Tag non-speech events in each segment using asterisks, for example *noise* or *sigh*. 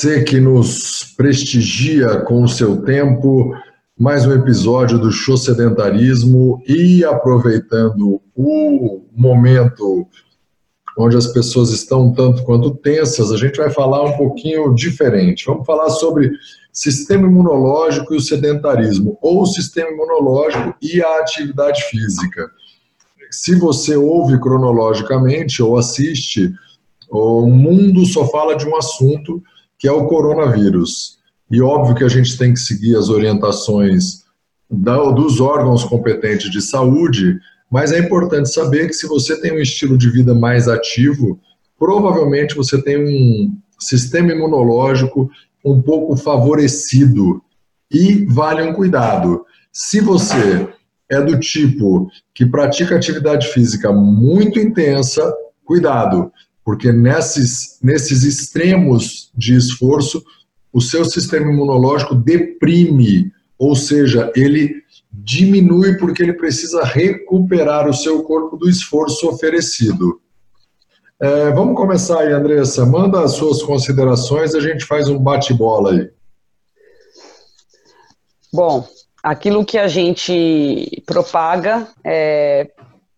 você que nos prestigia com o seu tempo, mais um episódio do Show Sedentarismo e aproveitando o momento onde as pessoas estão tanto quanto tensas, a gente vai falar um pouquinho diferente. Vamos falar sobre sistema imunológico e o sedentarismo, ou sistema imunológico e a atividade física. Se você ouve cronologicamente ou assiste, o mundo só fala de um assunto que é o coronavírus. E óbvio que a gente tem que seguir as orientações dos órgãos competentes de saúde, mas é importante saber que se você tem um estilo de vida mais ativo, provavelmente você tem um sistema imunológico um pouco favorecido. E vale um cuidado. Se você é do tipo que pratica atividade física muito intensa, cuidado, porque nesses, nesses extremos de esforço, o seu sistema imunológico deprime, ou seja, ele diminui porque ele precisa recuperar o seu corpo do esforço oferecido. É, vamos começar aí, Andressa. Manda as suas considerações, a gente faz um bate-bola aí. Bom, aquilo que a gente propaga é,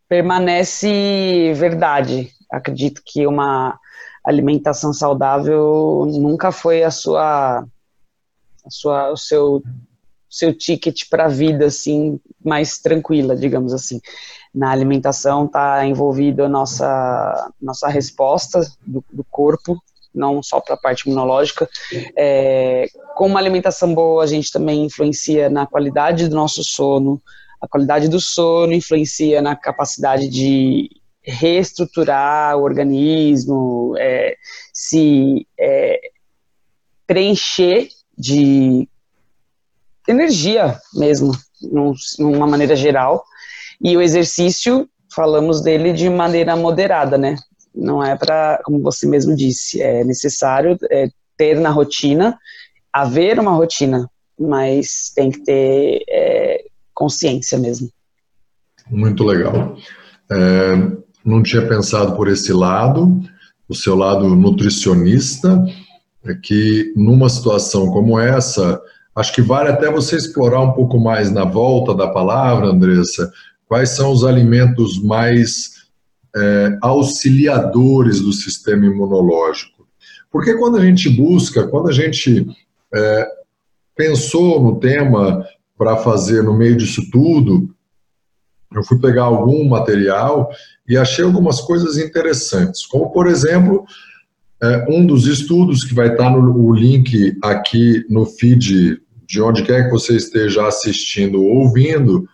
permanece verdade. Acredito que uma alimentação saudável nunca foi a sua, a sua o seu seu ticket para a vida assim mais tranquila, digamos assim na alimentação está envolvida a nossa, nossa resposta do, do corpo, não só para a parte imunológica. É, com uma alimentação boa, a gente também influencia na qualidade do nosso sono, a qualidade do sono influencia na capacidade de reestruturar o organismo, é, se é, preencher de energia mesmo, numa maneira geral. E o exercício, falamos dele de maneira moderada, né? Não é para, como você mesmo disse, é necessário é, ter na rotina, haver uma rotina, mas tem que ter é, consciência mesmo. Muito legal. É, não tinha pensado por esse lado, o seu lado nutricionista, é que numa situação como essa, acho que vale até você explorar um pouco mais na volta da palavra, Andressa, quais são os alimentos mais é, auxiliadores do sistema imunológico. Porque quando a gente busca, quando a gente é, pensou no tema para fazer no meio disso tudo, eu fui pegar algum material e achei algumas coisas interessantes, como por exemplo, é, um dos estudos que vai estar no o link aqui no feed de onde quer que você esteja assistindo ou ouvindo,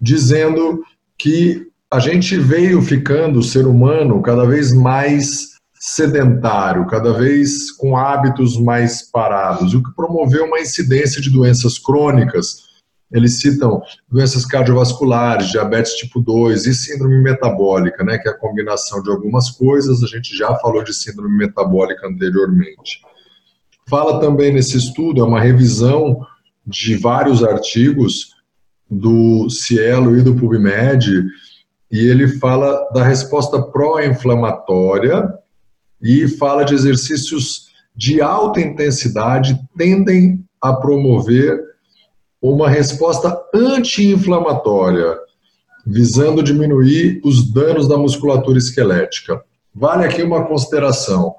dizendo que a gente veio ficando, o ser humano, cada vez mais sedentário, cada vez com hábitos mais parados, o que promoveu uma incidência de doenças crônicas. Eles citam doenças cardiovasculares, diabetes tipo 2 e síndrome metabólica, né, que é a combinação de algumas coisas, a gente já falou de síndrome metabólica anteriormente. Fala também nesse estudo, é uma revisão de vários artigos do Cielo e do PubMed, e ele fala da resposta pró-inflamatória e fala de exercícios de alta intensidade tendem a promover uma resposta anti-inflamatória, visando diminuir os danos da musculatura esquelética. Vale aqui uma consideração.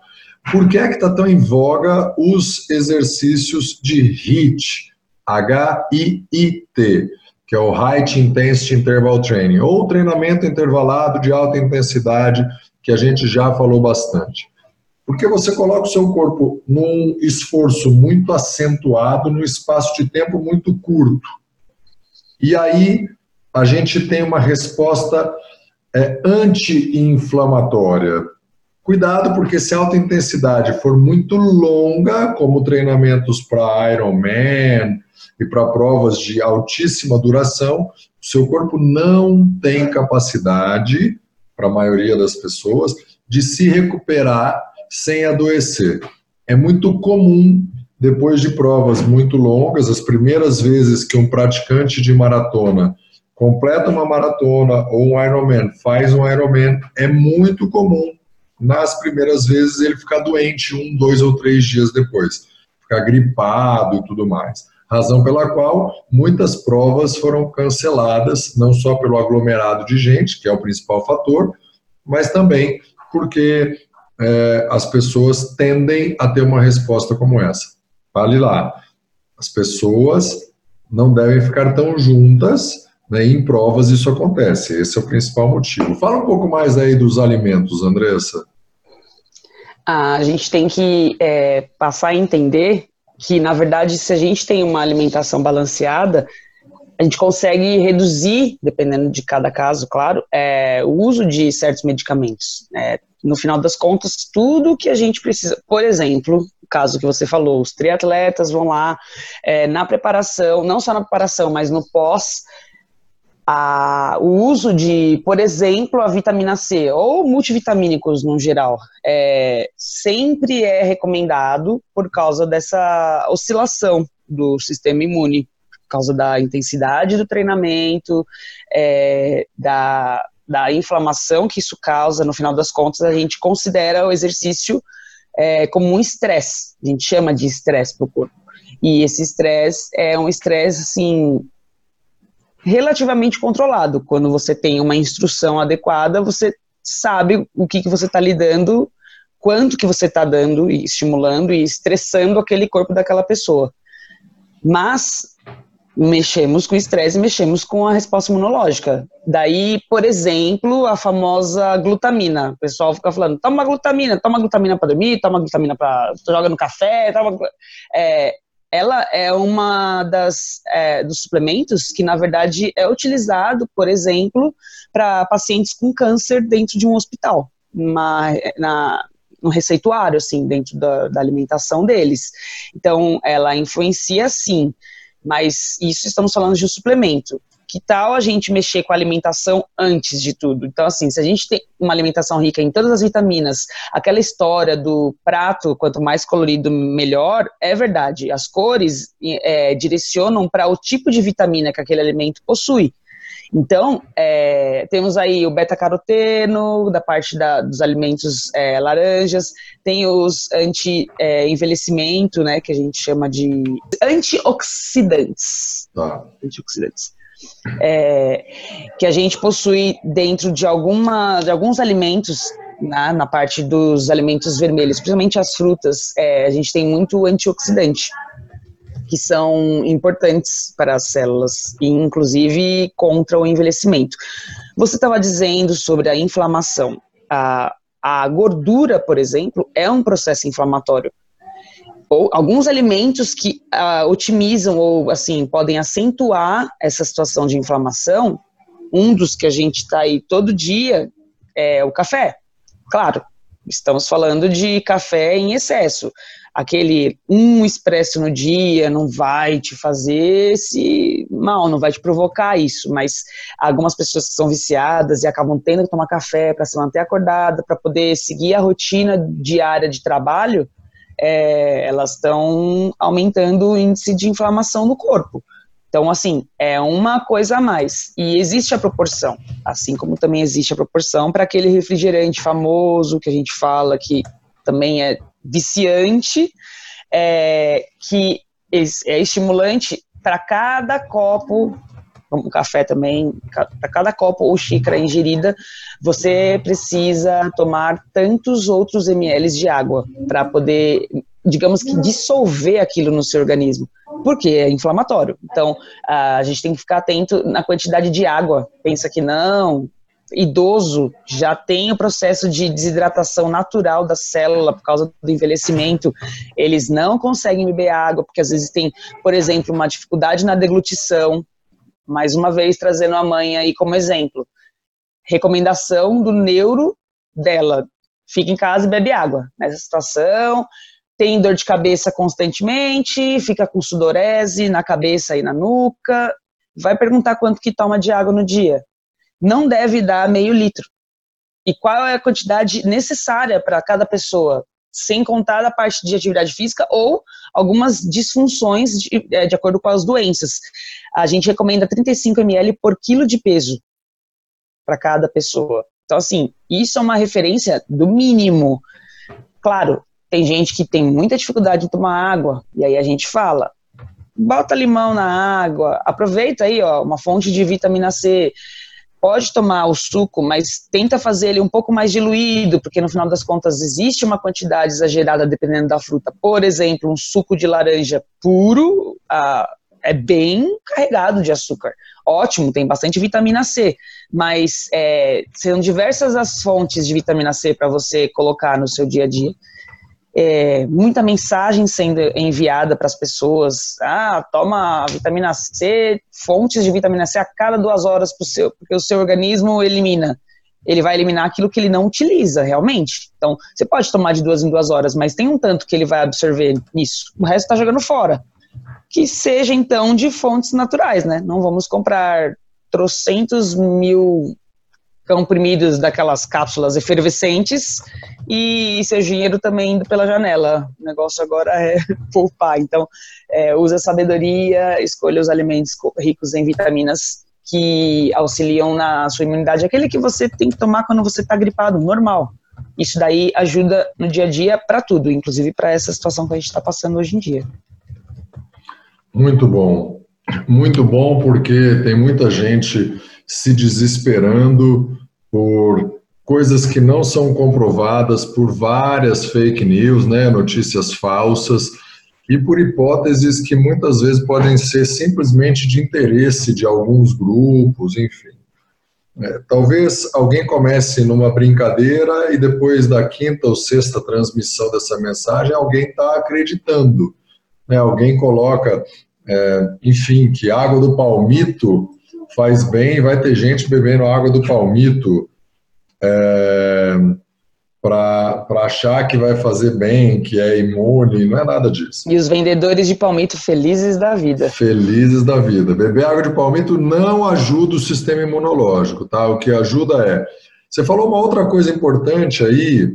Por que é que está tão em voga os exercícios de HIIT? H-I-I-T que é o Height Intensity Interval Training, ou treinamento intervalado de alta intensidade, que a gente já falou bastante. Porque você coloca o seu corpo num esforço muito acentuado, num espaço de tempo muito curto. E aí a gente tem uma resposta é, anti-inflamatória. Cuidado, porque se a alta intensidade for muito longa, como treinamentos para Ironman, e para provas de altíssima duração, o seu corpo não tem capacidade, para a maioria das pessoas, de se recuperar sem adoecer. É muito comum, depois de provas muito longas, as primeiras vezes que um praticante de maratona completa uma maratona ou um Ironman, faz um Ironman, é muito comum nas primeiras vezes ele ficar doente um, dois ou três dias depois, ficar gripado e tudo mais. Razão pela qual muitas provas foram canceladas, não só pelo aglomerado de gente, que é o principal fator, mas também porque é, as pessoas tendem a ter uma resposta como essa. Vale lá. As pessoas não devem ficar tão juntas, né, em provas isso acontece. Esse é o principal motivo. Fala um pouco mais aí dos alimentos, Andressa. A gente tem que é, passar a entender que, na verdade, se a gente tem uma alimentação balanceada, a gente consegue reduzir, dependendo de cada caso, claro, é, o uso de certos medicamentos. É, no final das contas, tudo que a gente precisa. Por exemplo, o caso que você falou, os triatletas vão lá é, na preparação, não só na preparação, mas no pós, a, o uso de, por exemplo, a vitamina C ou multivitamínicos no geral, é, sempre é recomendado por causa dessa oscilação do sistema imune, por causa da intensidade do treinamento, é, da, da inflamação que isso causa. No final das contas, a gente considera o exercício é, como um estresse, a gente chama de estresse para o corpo. E esse estresse é um estresse, assim, relativamente controlado. Quando você tem uma instrução adequada, você sabe o que, que você está lidando, quanto que você está dando e estimulando e estressando aquele corpo daquela pessoa. Mas mexemos com estresse e mexemos com a resposta imunológica. Daí, por exemplo, a famosa glutamina. O pessoal fica falando, toma glutamina, toma glutamina para dormir, toma glutamina para joga no café, toma... É, ela é uma das é, dos suplementos que na verdade é utilizado, por exemplo, para pacientes com câncer dentro de um hospital, uma, na, no receituário, assim, dentro da, da alimentação deles. Então, ela influencia sim, mas isso estamos falando de um suplemento que tal a gente mexer com a alimentação antes de tudo? Então, assim, se a gente tem uma alimentação rica em todas as vitaminas, aquela história do prato, quanto mais colorido, melhor, é verdade. As cores é, direcionam para o tipo de vitamina que aquele alimento possui. Então, é, temos aí o beta-caroteno, da parte da, dos alimentos é, laranjas, tem os anti-envelhecimento, né, que a gente chama de antioxidantes. Tá. Antioxidantes é, que a gente possui dentro de, alguma, de alguns alimentos, na, né, na parte dos alimentos vermelhos, principalmente as frutas, é, a gente tem muito antioxidante, que são importantes para as células, e inclusive contra o envelhecimento. Você estava dizendo sobre a inflamação. A, a gordura, por exemplo, é um processo inflamatório ou alguns alimentos que uh, otimizam ou assim podem acentuar essa situação de inflamação. Um dos que a gente está aí todo dia é o café. Claro, estamos falando de café em excesso. Aquele um expresso no dia não vai te fazer esse mal, não vai te provocar isso, mas algumas pessoas que são viciadas e acabam tendo que tomar café para se manter acordada, para poder seguir a rotina diária de trabalho, é, elas estão aumentando o índice de inflamação no corpo. Então, assim, é uma coisa a mais. E existe a proporção, assim como também existe a proporção para aquele refrigerante famoso que a gente fala que também é viciante, é, que é estimulante para cada copo um café também, para cada copo ou xícara ingerida, você precisa tomar tantos outros ml de água para poder, digamos que, dissolver aquilo no seu organismo, porque é inflamatório. Então, a gente tem que ficar atento na quantidade de água. Pensa que não, idoso já tem o processo de desidratação natural da célula por causa do envelhecimento, eles não conseguem beber água, porque às vezes tem, por exemplo, uma dificuldade na deglutição, mais uma vez trazendo a mãe aí como exemplo. Recomendação do neuro dela: fica em casa e bebe água. Nessa situação, tem dor de cabeça constantemente, fica com sudorese na cabeça e na nuca. Vai perguntar quanto que toma de água no dia. Não deve dar meio litro. E qual é a quantidade necessária para cada pessoa? sem contar a parte de atividade física ou algumas disfunções de, é, de acordo com as doenças. A gente recomenda 35 ml por quilo de peso para cada pessoa. Então, assim, isso é uma referência do mínimo. Claro, tem gente que tem muita dificuldade em tomar água, e aí a gente fala, bota limão na água, aproveita aí, ó, uma fonte de vitamina C. Pode tomar o suco, mas tenta fazer ele um pouco mais diluído, porque no final das contas existe uma quantidade exagerada dependendo da fruta. Por exemplo, um suco de laranja puro ah, é bem carregado de açúcar. Ótimo, tem bastante vitamina C, mas é, são diversas as fontes de vitamina C para você colocar no seu dia a dia é, muita mensagem sendo enviada para as pessoas. Ah, toma vitamina C, fontes de vitamina C a cada duas horas pro seu, porque o seu organismo elimina. Ele vai eliminar aquilo que ele não utiliza realmente. Então, você pode tomar de duas em duas horas, mas tem um tanto que ele vai absorver nisso. O resto está jogando fora. Que seja, então, de fontes naturais, né? Não vamos comprar trocentos mil comprimidos daquelas cápsulas efervescentes e seu dinheiro também indo pela janela. O negócio agora é *laughs* poupar. Então, é, usa sabedoria, escolha os alimentos ricos em vitaminas que auxiliam na sua imunidade. Aquele que você tem que tomar quando você está gripado, normal. Isso daí ajuda no dia a dia para tudo, inclusive para essa situação que a gente está passando hoje em dia. Muito bom. Muito bom porque tem muita gente se desesperando por coisas que não são comprovadas, por várias fake news, né, notícias falsas, e por hipóteses que muitas vezes podem ser simplesmente de interesse de alguns grupos, enfim. É, talvez alguém comece numa brincadeira e depois da quinta ou sexta transmissão dessa mensagem, alguém está acreditando. Né? Alguém coloca, é, enfim, que água do palmito faz bem, vai ter gente bebendo água do palmito é, para achar que vai fazer bem, que é imune, não é nada disso. E os vendedores de palmito felizes da vida. Felizes da vida. Beber água de palmito não ajuda o sistema imunológico, tá? O que ajuda é. Você falou uma outra coisa importante aí,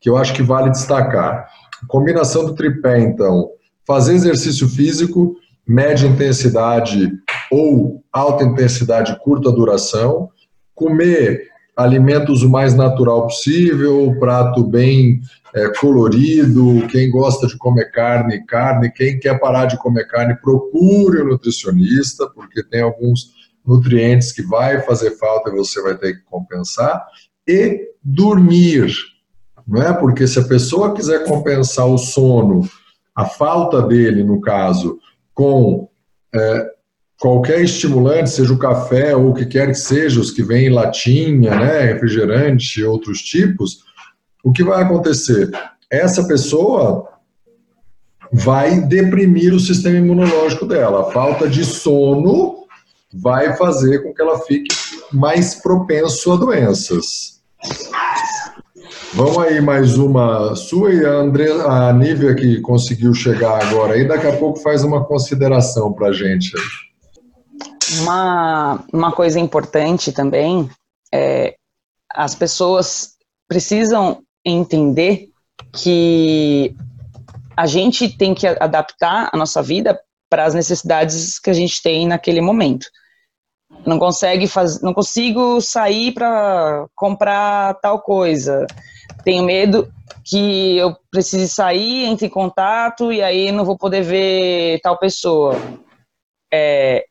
que eu acho que vale destacar. combinação do tripé, então, fazer exercício físico, média intensidade ou alta intensidade, curta duração, comer alimentos o mais natural possível, prato bem é, colorido, quem gosta de comer carne, carne, quem quer parar de comer carne, procure um nutricionista, porque tem alguns nutrientes que vai fazer falta e você vai ter que compensar, e dormir, não é? Porque se a pessoa quiser compensar o sono, a falta dele, no caso, com é, qualquer estimulante, seja o café ou o que quer que seja, os que vêm em latinha, né, refrigerante, outros tipos, o que vai acontecer? Essa pessoa vai deprimir o sistema imunológico dela. A falta de sono vai fazer com que ela fique mais propenso a doenças. Vamos aí mais uma sua e a, André, a Nívia que conseguiu chegar agora aí, daqui a pouco faz uma consideração para gente. Uma, uma coisa importante também é as pessoas precisam entender que a gente tem que adaptar a nossa vida para as necessidades que a gente tem naquele momento. Não consegue fazer, não consigo sair para comprar tal coisa tenho medo que eu precise sair, entre em contato e aí não vou poder ver tal pessoa. É,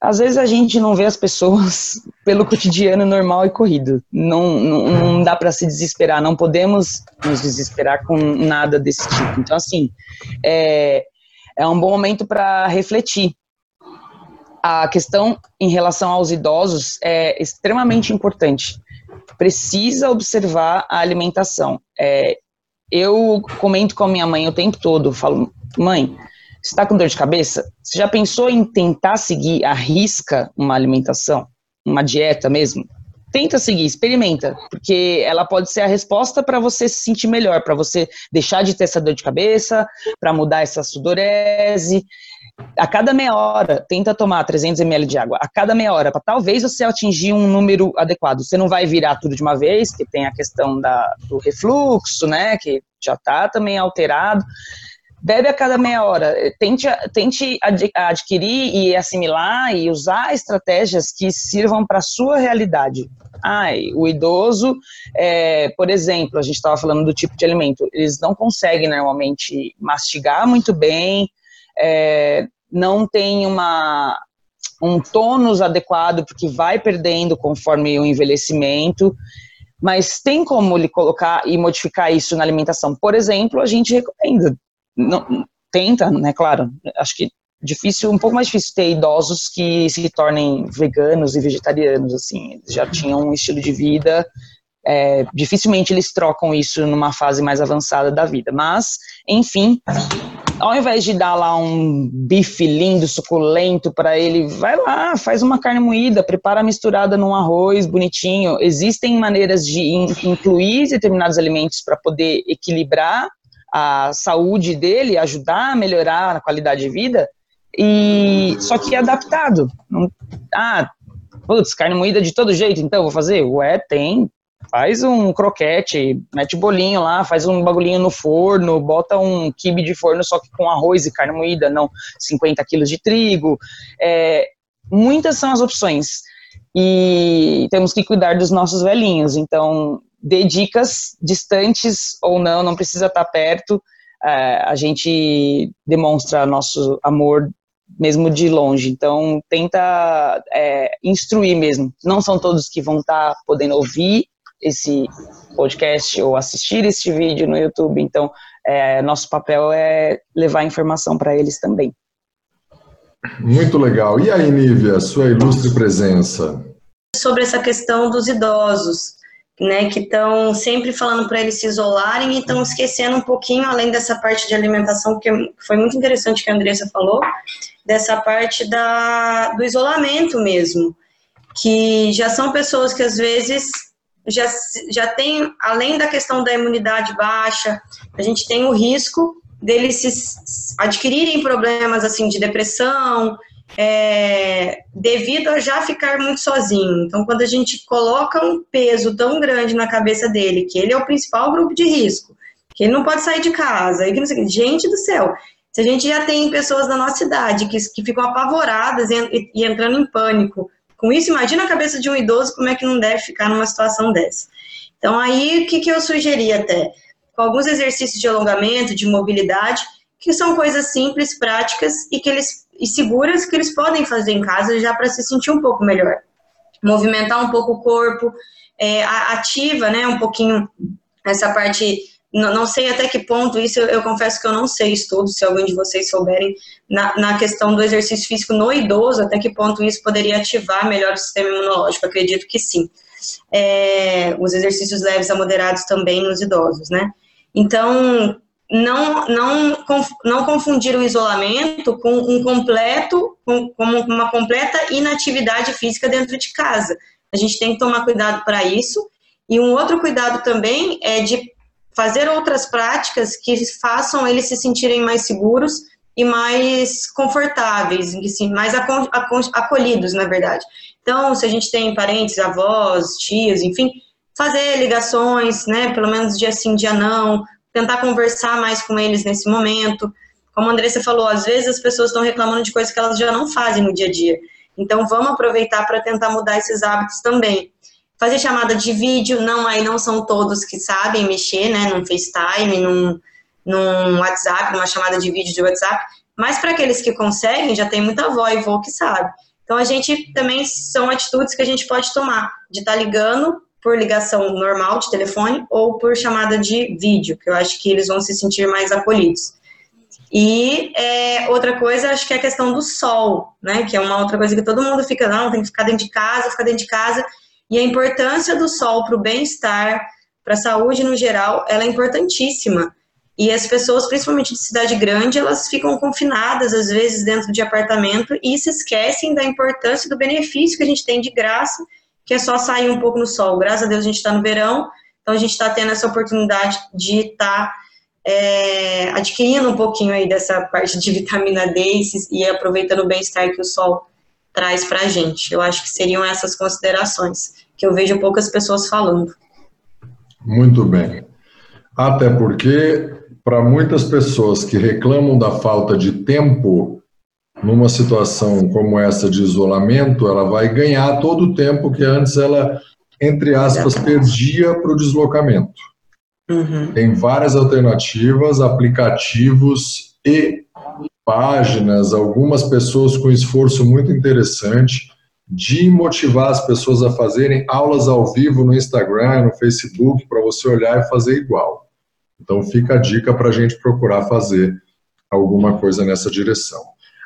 às vezes a gente não vê as pessoas *laughs* pelo cotidiano normal e corrido. Não, não, não dá para se desesperar, não podemos nos desesperar com nada desse tipo. Então, assim, é, é um bom momento para refletir. A questão em relação aos idosos é extremamente importante precisa observar a alimentação. É, eu comento com a minha mãe o tempo todo, falo, mãe, está com dor de cabeça? Você já pensou em tentar seguir a risca uma alimentação, uma dieta mesmo? Tenta seguir, experimenta, porque ela pode ser a resposta para você se sentir melhor, para você deixar de ter essa dor de cabeça, para mudar essa sudorese a cada meia hora, tenta tomar 300 ml de água a cada meia hora, para talvez você atingir um número adequado. Você não vai virar tudo de uma vez, que tem a questão da, do refluxo, né, que já está também alterado, bebe a cada meia hora. Tente, tente adquirir e assimilar e usar estratégias que sirvam para a sua realidade. Ai, o idoso, é, por exemplo, a gente estava falando do tipo de alimento, eles não conseguem normalmente mastigar muito bem, é, não tem uma, um tônus adequado, porque vai perdendo conforme o envelhecimento, mas tem como ele colocar e modificar isso na alimentação. Por exemplo, a gente recomenda, não, tenta, né, claro, acho que difícil, um pouco mais difícil ter idosos que se tornem veganos e vegetarianos, assim, já tinham um estilo de vida, é, dificilmente eles trocam isso numa fase mais avançada da vida, mas, enfim, ao invés de dar lá um bife lindo, suculento para ele, vai lá, faz uma carne moída, prepara misturada num arroz bonitinho. Existem maneiras de incluir determinados alimentos para poder equilibrar a saúde dele, ajudar a melhorar a qualidade de vida, e só que adaptado. ah, putz, carne moída de todo jeito, então vou fazer? Ué, tem, Faz um croquete, mete bolinho lá, faz um bagulhinho no forno, bota um quibe de forno só que com arroz e carne moída, não 50 quilos de trigo. É, muitas são as opções. E temos que cuidar dos nossos velhinhos. Então, dê dicas distantes ou não, não precisa estar perto. É, a gente demonstra nosso amor mesmo de longe. Então, tenta é, instruir mesmo. Não são todos que vão estar podendo ouvir esse podcast ou assistir este vídeo no YouTube. Então, é, nosso papel é levar informação para eles também. Muito legal. E aí, Nívia, sua ilustre presença? Sobre essa questão dos idosos, né, que estão sempre falando para eles se isolarem e estão esquecendo um pouquinho, além dessa parte de alimentação, que foi muito interessante que a Andressa falou, dessa parte da, do isolamento mesmo, que já são pessoas que às vezes já, já tem, além da questão da imunidade baixa, a gente tem o risco deles se, adquirirem problemas assim de depressão, é, devido a já ficar muito sozinho. Então, quando a gente coloca um peso tão grande na cabeça dele, que ele é o principal grupo de risco, que ele não pode sair de casa, e que não sei, gente do céu, se a gente já tem pessoas da nossa idade que, que ficam apavoradas e, e, entrando em pânico com isso, imagina a cabeça de um idoso como é que não deve ficar numa situação dessa. Então, aí, o que, que eu sugeri até? Com alguns exercícios de alongamento, de mobilidade, que são coisas simples, práticas e que eles e seguras que eles podem fazer em casa já para se sentir um pouco melhor. Movimentar um pouco o corpo, é, ativa, né, um pouquinho essa parte não, não, sei até que ponto, isso eu, confesso que eu não sei estudo, se alguém de vocês souberem, na, na, questão do exercício físico no idoso, até que ponto isso poderia ativar melhor o sistema imunológico, acredito que sim. É, os exercícios leves a moderados também nos idosos, né? Então, não, não, não confundir o isolamento com um completo, com, com uma completa inatividade física dentro de casa. A gente tem que tomar cuidado para isso. E um outro cuidado também é de fazer outras práticas que façam eles se sentirem mais seguros e mais confortáveis, mais acolhidos, na verdade. Então, se a gente tem parentes, avós, tios, enfim, fazer ligações, né, pelo menos dia sim, dia não, tentar conversar mais com eles nesse momento. Como a Andressa falou, às vezes as pessoas estão reclamando de coisas que elas já não fazem no dia a dia. Então, vamos aproveitar para tentar mudar esses hábitos também fazer chamada de vídeo, não, aí não são todos que sabem mexer, né, num FaceTime, num, num WhatsApp, numa chamada de vídeo de WhatsApp, mas para aqueles que conseguem, já tem muita avó e vô que sabe. Então, a gente também são atitudes que a gente pode tomar, de estar tá ligando por ligação normal de telefone ou por chamada de vídeo, que eu acho que eles vão se sentir mais acolhidos. E é, outra coisa, acho que é a questão do sol, né? Que é uma outra coisa que todo mundo fica, não, tem que ficar dentro de casa, ficar dentro de casa. E a importância do sol para o bem-estar, para a saúde no geral, ela é importantíssima. E as pessoas, principalmente de cidade grande, elas ficam confinadas, às vezes, dentro de apartamento e se esquecem da importância do benefício que a gente tem de graça, que é só sair um pouco no sol. Graças a Deus a gente está no verão, então a gente está tendo essa oportunidade de estar tá, é, adquirindo um pouquinho aí dessa parte de *laughs* vitamina D e, aproveitando o bem-estar que o sol traz para a gente. Eu acho que seriam essas considerações que eu vejo poucas pessoas falando. Muito bem. Até porque para muitas pessoas que reclamam da falta de tempo, numa situação como essa de isolamento, ela vai ganhar todo o tempo que antes ela, entre aspas, perdia para o deslocamento. Uhum. Tem várias alternativas, aplicativos e páginas, algumas pessoas com esforço muito interessante de motivar as pessoas a fazerem aulas ao vivo no Instagram, no Facebook, para você olhar e fazer igual. Então fica a dica para a gente procurar fazer alguma coisa nessa direção.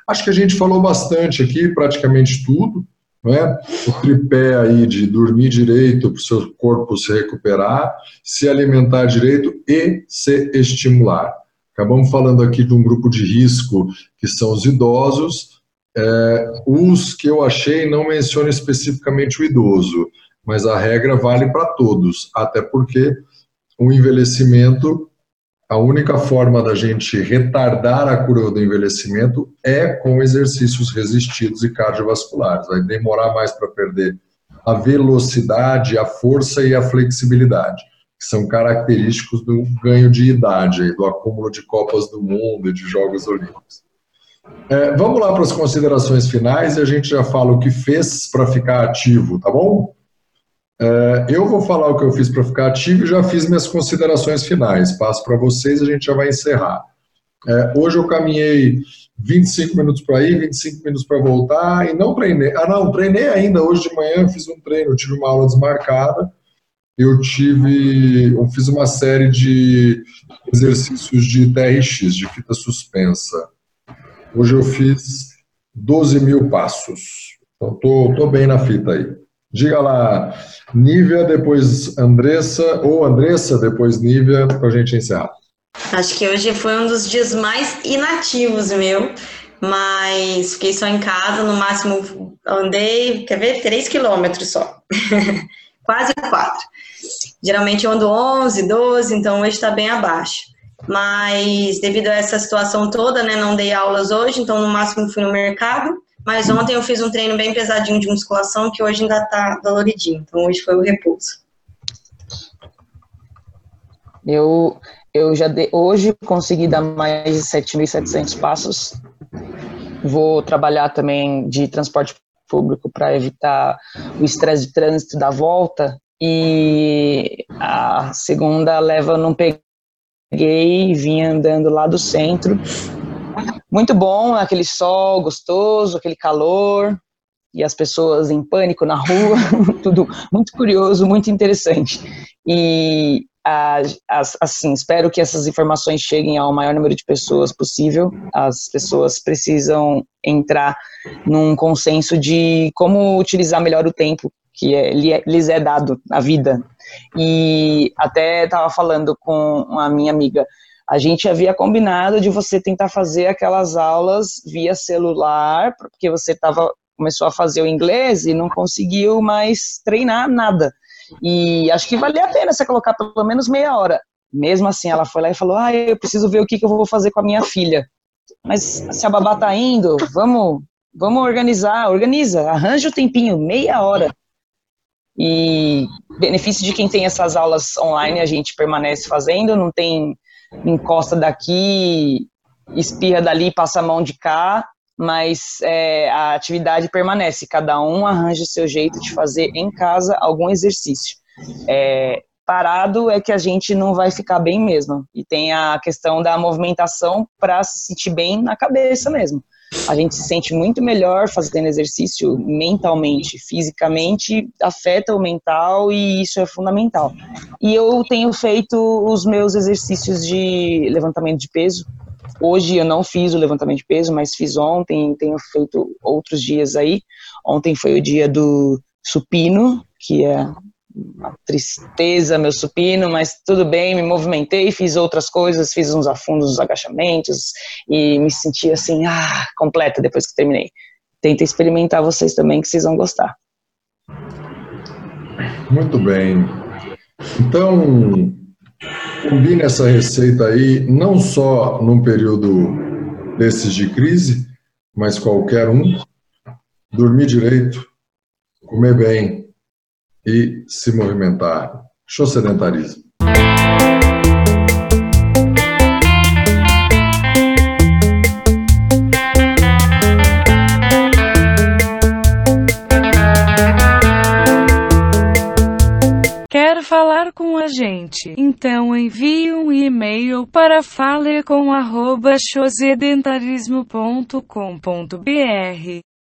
Acho que a gente falou bastante aqui, praticamente tudo. Né? O tripé aí de dormir direito para o seu corpo se recuperar, se alimentar direito e se estimular. Acabamos falando aqui de um grupo de risco que são os idosos. É, os que eu achei não mencionam especificamente o idoso, mas a regra vale para todos, até porque o envelhecimento, a única forma da gente retardar a curva do envelhecimento é com exercícios resistidos e cardiovasculares. Vai demorar mais para perder a velocidade, a força e a flexibilidade, que são característicos do ganho de idade, do acúmulo de Copas do Mundo e de Jogos Olímpicos. É, vamos lá para as considerações finais e a gente já fala o que fez para ficar ativo, tá bom? É, eu vou falar o que eu fiz para ficar ativo e já fiz minhas considerações finais. Passo para vocês e a gente já vai encerrar. É, hoje eu caminhei 25 minutos para ir, 25 minutos para voltar e não treinei. Ah, não, treinei ainda. Hoje de manhã fiz um treino, tive uma aula desmarcada. Eu tive, eu fiz uma série de exercícios de TRX, de fita suspensa. Hoje eu fiz 12 mil passos. Então, tô, tô bem na fita aí. Diga lá, Nívia, depois Andressa, ou Andressa, depois Nívia, para a gente encerrar. Acho que hoje foi um dos dias mais inativos meu, mas fiquei só em casa, no máximo andei, quer ver, 3 quilômetros só, *laughs* quase 4. Geralmente eu ando 11, 12, então hoje está bem abaixo. Mas devido a essa situação toda, né, não dei aulas hoje, então no máximo fui no mercado, mas ontem eu fiz um treino bem pesadinho de musculação que hoje ainda tá doloridinho. Então hoje foi o repouso. Eu, eu já de, hoje consegui dar mais de 7.700 passos. Vou trabalhar também de transporte público para evitar o estresse de trânsito da volta. E a segunda leva eu não peguei vim andando lá do centro muito bom, aquele sol gostoso, aquele calor, e as pessoas em pânico na rua, *laughs* tudo muito curioso, muito interessante. E assim, espero que essas informações cheguem ao maior número de pessoas possível. As pessoas precisam entrar num consenso de como utilizar melhor o tempo que é, lhes é dado na vida. E até estava falando com a minha amiga, a gente havia combinado de você tentar fazer aquelas aulas via celular, porque você tava, começou a fazer o inglês e não conseguiu mais treinar nada. E acho que valia a pena você colocar pelo menos meia hora. Mesmo assim, ela foi lá e falou: Ah, eu preciso ver o que, que eu vou fazer com a minha filha. Mas se a babá tá indo, vamos, vamos organizar, organiza, arranja o tempinho, meia hora. E benefício de quem tem essas aulas online, a gente permanece fazendo, não tem encosta daqui, espirra dali, passa a mão de cá, mas é, a atividade permanece. Cada um arranja o seu jeito de fazer em casa algum exercício. É, parado é que a gente não vai ficar bem mesmo. E tem a questão da movimentação para se sentir bem na cabeça mesmo. A gente se sente muito melhor fazendo exercício mentalmente, fisicamente, afeta o mental e isso é fundamental. E eu tenho feito os meus exercícios de levantamento de peso. Hoje eu não fiz o levantamento de peso, mas fiz ontem, tenho feito outros dias aí. Ontem foi o dia do supino, que é uma tristeza meu supino, mas tudo bem, me movimentei, fiz outras coisas, fiz uns afundos, uns agachamentos e me senti assim, ah, completa depois que terminei. Tenta experimentar vocês também que vocês vão gostar. Muito bem. Então, combine essa receita aí, não só num período desses de crise, mas qualquer um. Dormir direito, comer bem, e se movimentar. Show sedentarismo. Quer falar com a gente? Então envie um e-mail para falecom@chosedentarismo.com.br.